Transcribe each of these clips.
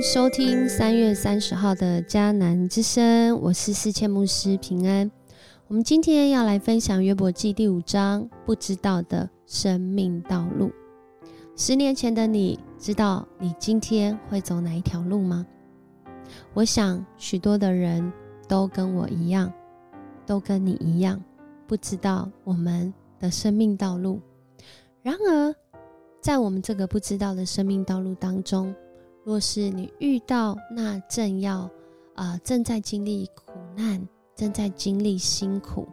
收听三月三十号的迦南之声，我是四千牧师平安。我们今天要来分享约伯记第五章，不知道的生命道路。十年前的你知道你今天会走哪一条路吗？我想许多的人都跟我一样，都跟你一样，不知道我们的生命道路。然而，在我们这个不知道的生命道路当中，若是你遇到那正要啊正在经历苦难、正在经历辛苦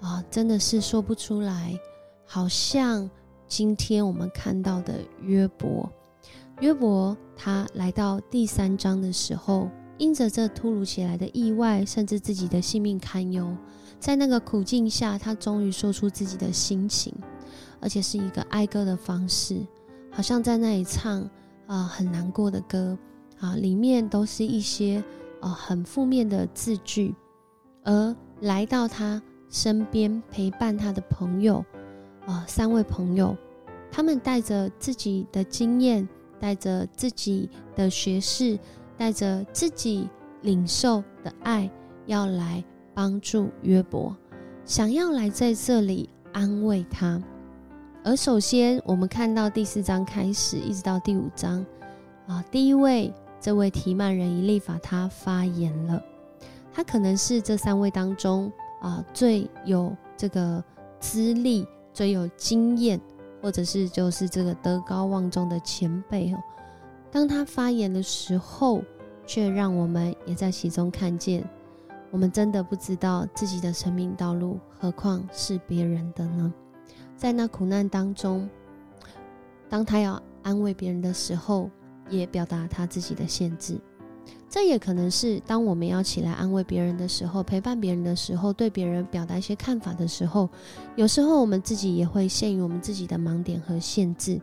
啊，真的是说不出来。好像今天我们看到的约伯，约伯他来到第三章的时候。因着这突如其来的意外，甚至自己的性命堪忧，在那个苦境下，他终于说出自己的心情，而且是一个哀歌的方式，好像在那里唱啊很难过的歌啊，里面都是一些啊很负面的字句，而来到他身边陪伴他的朋友啊三位朋友，他们带着自己的经验，带着自己的学识。带着自己领受的爱，要来帮助约伯，想要来在这里安慰他。而首先，我们看到第四章开始，一直到第五章，啊，第一位这位提曼人以利法他发言了，他可能是这三位当中啊最有这个资历、最有经验，或者是就是这个德高望重的前辈哦。当他发言的时候。却让我们也在其中看见，我们真的不知道自己的生命道路，何况是别人的呢？在那苦难当中，当他要安慰别人的时候，也表达他自己的限制。这也可能是当我们要起来安慰别人的时候，陪伴别人的时候，对别人表达一些看法的时候，有时候我们自己也会陷于我们自己的盲点和限制。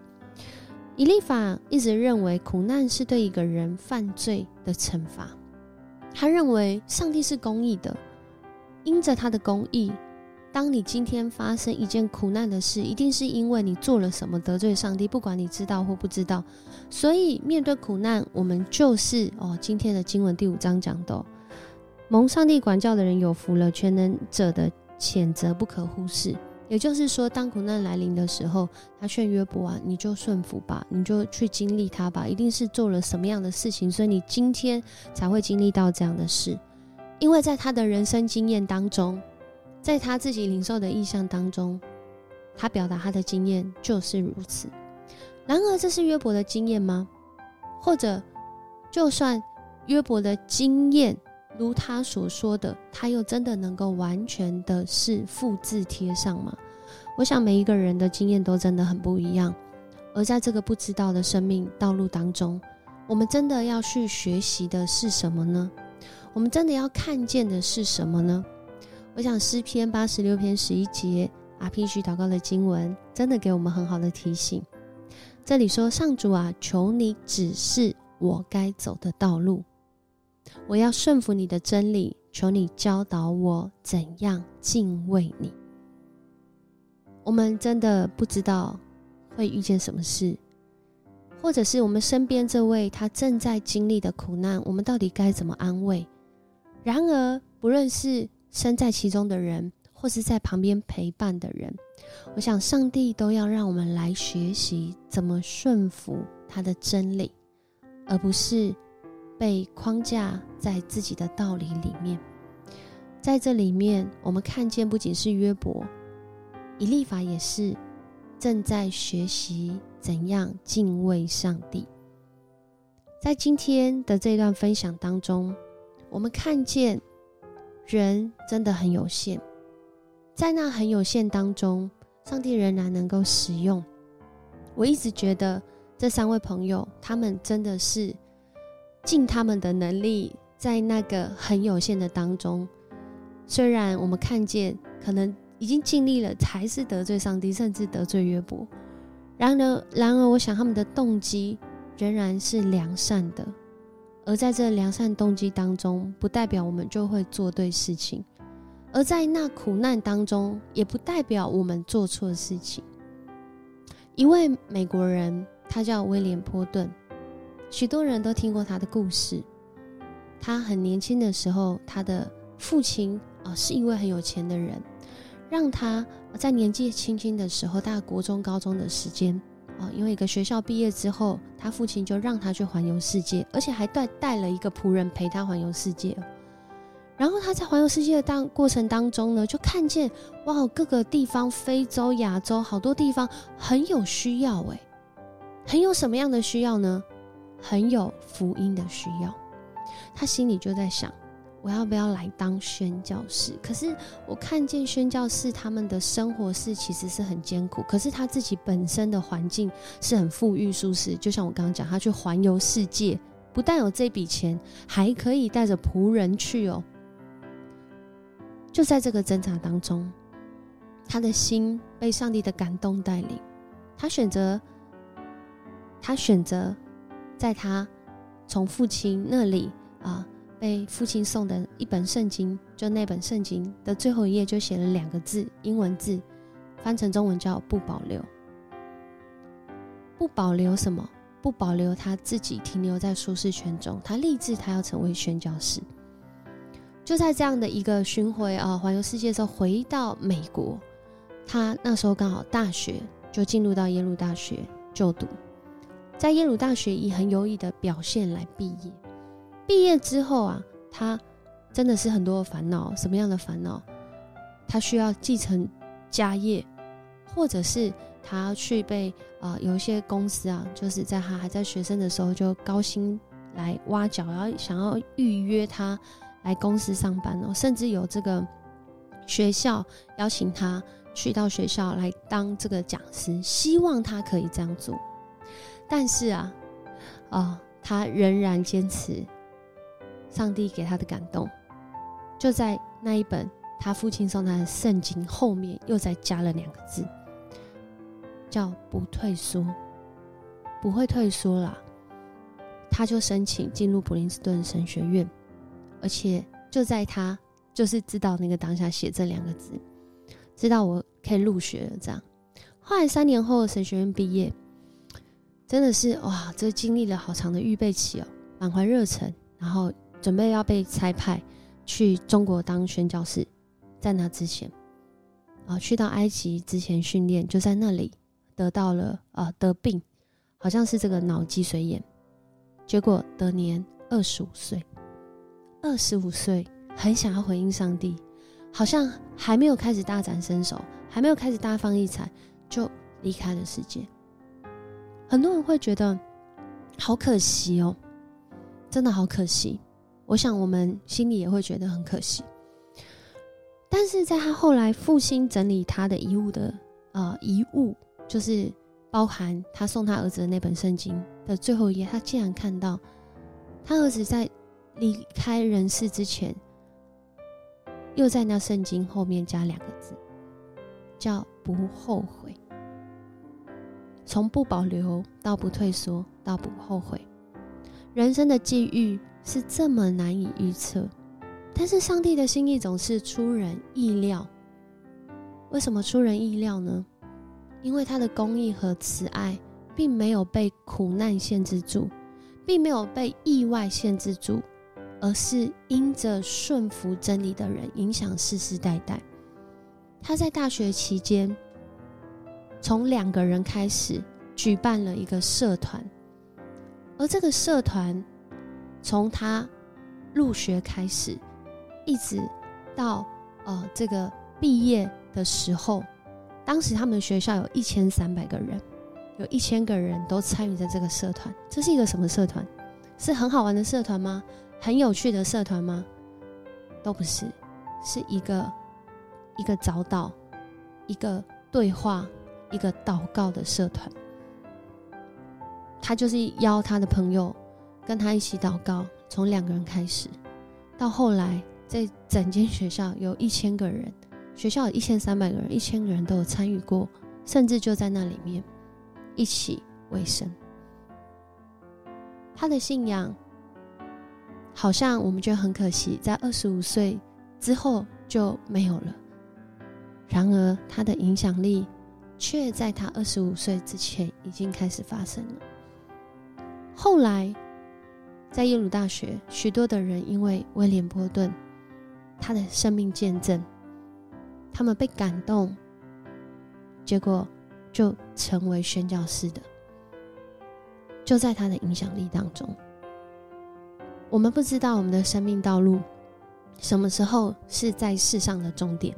以利法一直认为苦难是对一个人犯罪的惩罚，他认为上帝是公义的，因着他的公义，当你今天发生一件苦难的事，一定是因为你做了什么得罪上帝，不管你知道或不知道。所以面对苦难，我们就是哦，今天的经文第五章讲的，蒙上帝管教的人有福了，全能者的谴责不可忽视。也就是说，当苦难来临的时候，他劝约伯啊，你就顺服吧，你就去经历它吧，一定是做了什么样的事情，所以你今天才会经历到这样的事。因为在他的人生经验当中，在他自己领受的意象当中，他表达他的经验就是如此。然而，这是约伯的经验吗？或者，就算约伯的经验？如他所说的，他又真的能够完全的是复制贴上吗？我想每一个人的经验都真的很不一样。而在这个不知道的生命道路当中，我们真的要去学习的是什么呢？我们真的要看见的是什么呢？我想诗篇八十六篇十一节阿 P 许祷告的经文，真的给我们很好的提醒。这里说：“上主啊，求你指示我该走的道路。”我要顺服你的真理，求你教导我怎样敬畏你。我们真的不知道会遇见什么事，或者是我们身边这位他正在经历的苦难，我们到底该怎么安慰？然而，不论是身在其中的人，或是在旁边陪伴的人，我想上帝都要让我们来学习怎么顺服他的真理，而不是。被框架在自己的道理里面，在这里面，我们看见不仅是约伯，以利法也是正在学习怎样敬畏上帝。在今天的这段分享当中，我们看见人真的很有限，在那很有限当中，上帝仍然能够使用。我一直觉得这三位朋友，他们真的是。尽他们的能力，在那个很有限的当中，虽然我们看见可能已经尽力了，还是得罪上帝，甚至得罪约伯。然而，然而，我想他们的动机仍然是良善的。而在这良善动机当中，不代表我们就会做对事情；而在那苦难当中，也不代表我们做错事情。一位美国人，他叫威廉·波顿。许多人都听过他的故事。他很年轻的时候，他的父亲啊是一位很有钱的人，让他在年纪轻轻的时候，大概国中、高中的时间啊，因为一个学校毕业之后，他父亲就让他去环游世界，而且还带带了一个仆人陪他环游世界。然后他在环游世界的当过程当中呢，就看见哇，各个地方，非洲、亚洲好多地方很有需要诶，很有什么样的需要呢？很有福音的需要。他心里就在想，我要不要来当宣教士？可是我看见宣教士他们的生活是其实是很艰苦，可是他自己本身的环境是很富裕舒适。就像我刚刚讲，他去环游世界，不但有这笔钱，还可以带着仆人去哦。就在这个挣扎当中，他的心被上帝的感动带领，他选择，他选择，在他从父亲那里啊被父亲送的一本圣经，就那本圣经的最后一页就写了两个字，英文字，翻成中文叫“不保留”，不保留什么？不保留他自己停留在舒适圈中，他立志他要成为宣教士。就在这样的一个巡回啊，环游世界之后，回到美国，他那时候刚好大学就进入到耶鲁大学就读，在耶鲁大学以很优异的表现来毕业。毕业之后啊，他真的是很多的烦恼，什么样的烦恼？他需要继承家业，或者是他要去被啊有一些公司啊，就是在他还在学生的时候就高薪来挖角，然后想要预约他。来公司上班哦，甚至有这个学校邀请他去到学校来当这个讲师，希望他可以这样做。但是啊，啊，他仍然坚持上帝给他的感动，就在那一本他父亲送他的圣经后面又再加了两个字，叫“不退缩”，不会退缩了。他就申请进入普林斯顿神学院。而且就在他就是知道那个当下写这两个字，知道我可以入学了。这样，后来三年后神学院毕业，真的是哇，这经历了好长的预备期哦，满怀热忱，然后准备要被差派去中国当宣教士。在那之前，啊，去到埃及之前训练，就在那里得到了啊得病，好像是这个脑积水炎，结果得年二十五岁。二十五岁，很想要回应上帝，好像还没有开始大展身手，还没有开始大放异彩，就离开了世界。很多人会觉得好可惜哦，真的好可惜。我想我们心里也会觉得很可惜。但是在他后来复兴整理他的遗物的呃遗物，就是包含他送他儿子的那本圣经的最后一页，他竟然看到他儿子在。离开人世之前，又在那圣经后面加两个字，叫“不后悔”。从不保留到不退缩到不后悔，人生的际遇是这么难以预测，但是上帝的心意总是出人意料。为什么出人意料呢？因为他的公义和慈爱并没有被苦难限制住，并没有被意外限制住。而是因着顺服真理的人，影响世世代代。他在大学期间，从两个人开始举办了一个社团，而这个社团从他入学开始，一直到呃这个毕业的时候，当时他们学校有一千三百个人，有一千个人都参与在这个社团。这是一个什么社团？是很好玩的社团吗？很有趣的社团吗？都不是，是一个一个早祷、一个对话、一个祷告的社团。他就是邀他的朋友跟他一起祷告，从两个人开始，到后来在整间学校有一千个人，学校有一千三百个人，一千个人都有参与过，甚至就在那里面一起为生。他的信仰。好像我们觉得很可惜，在二十五岁之后就没有了。然而，他的影响力却在他二十五岁之前已经开始发生了。后来在耶鲁大学，许多的人因为威廉波顿他的生命见证，他们被感动，结果就成为宣教士的。就在他的影响力当中，我们不知道我们的生命道路什么时候是在世上的终点。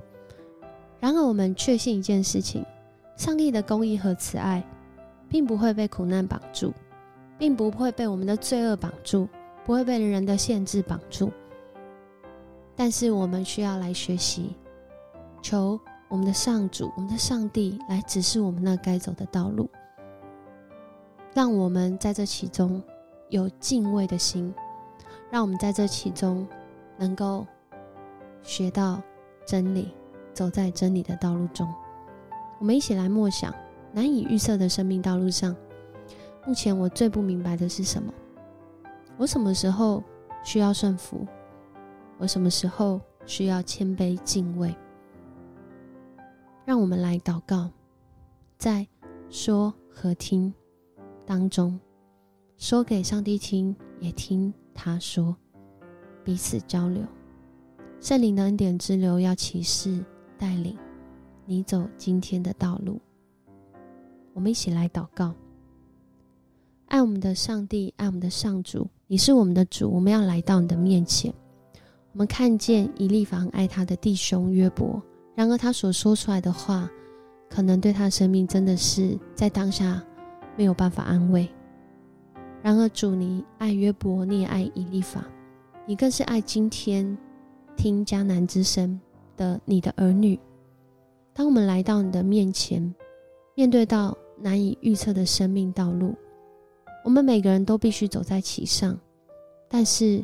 然而，我们确信一件事情：上帝的公义和慈爱，并不会被苦难绑住，并不会被我们的罪恶绑住，不会被人的限制绑住。但是，我们需要来学习，求我们的上主、我们的上帝来指示我们那该走的道路，让我们在这其中有敬畏的心，让我们在这其中能够学到真理。走在真理的道路中，我们一起来默想难以预测的生命道路上。目前我最不明白的是什么？我什么时候需要顺服？我什么时候需要谦卑敬畏？让我们来祷告，在说和听当中，说给上帝听，也听他说，彼此交流。圣灵的恩典之流要启示。带领你走今天的道路，我们一起来祷告。爱我们的上帝，爱我们的上主，你是我们的主，我们要来到你的面前。我们看见以利法爱他的弟兄约伯，然而他所说出来的话，可能对他生命真的是在当下没有办法安慰。然而主，你爱约伯，你也爱以利法，你更是爱今天听迦南之声。的你的儿女，当我们来到你的面前，面对到难以预测的生命道路，我们每个人都必须走在其上。但是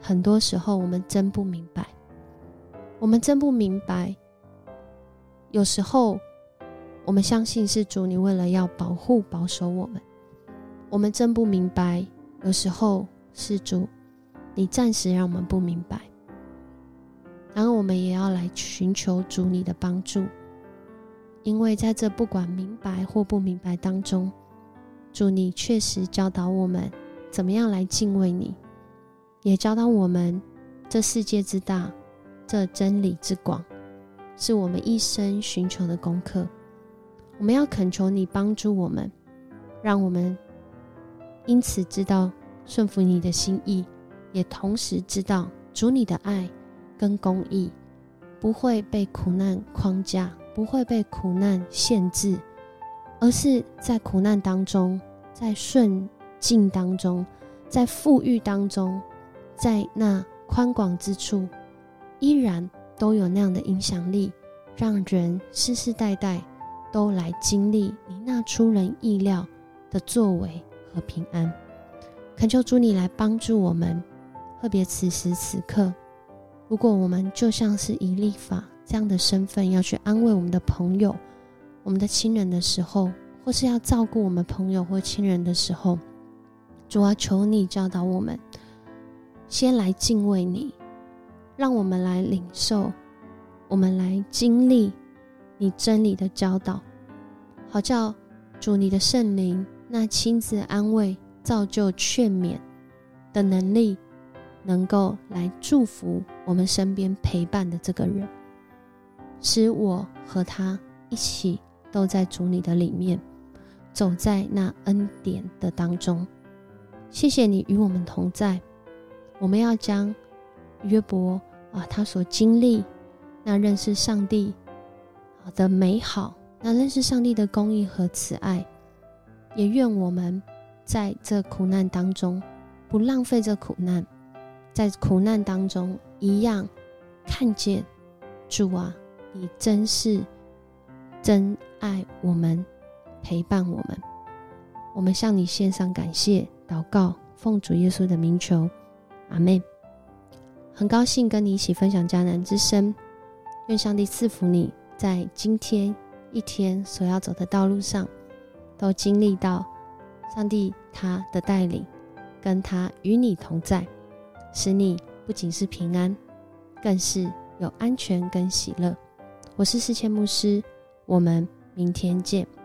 很多时候，我们真不明白，我们真不明白。有时候，我们相信是主，你为了要保护保守我们，我们真不明白。有时候是主，你暂时让我们不明白。然后我们也要来寻求主你的帮助，因为在这不管明白或不明白当中，主你确实教导我们怎么样来敬畏你，也教导我们这世界之大，这真理之广，是我们一生寻求的功课。我们要恳求你帮助我们，让我们因此知道顺服你的心意，也同时知道主你的爱。跟公义不会被苦难框架，不会被苦难限制，而是在苦难当中，在顺境当中，在富裕当中，在那宽广之处，依然都有那样的影响力，让人世世代代都来经历你那出人意料的作为和平安。恳求主你来帮助我们，特别此时此刻。如果我们就像是以立法这样的身份，要去安慰我们的朋友、我们的亲人的时候，或是要照顾我们朋友或亲人的时候，主啊，求你教导我们，先来敬畏你，让我们来领受，我们来经历你真理的教导，好叫主你的圣灵那亲自安慰、造就、劝勉的能力。能够来祝福我们身边陪伴的这个人，使我和他一起都在主你的里面，走在那恩典的当中。谢谢你与我们同在。我们要将约伯啊，他所经历那认识上帝的美好，那认识上帝的公义和慈爱，也愿我们在这苦难当中不浪费这苦难。在苦难当中，一样看见主啊，你真是真爱我们，陪伴我们。我们向你献上感谢祷告，奉主耶稣的名求，阿门。很高兴跟你一起分享迦南之声，愿上帝赐福你在今天一天所要走的道路上，都经历到上帝他的带领，跟他与你同在。使你不仅是平安，更是有安全跟喜乐。我是世谦牧师，我们明天见。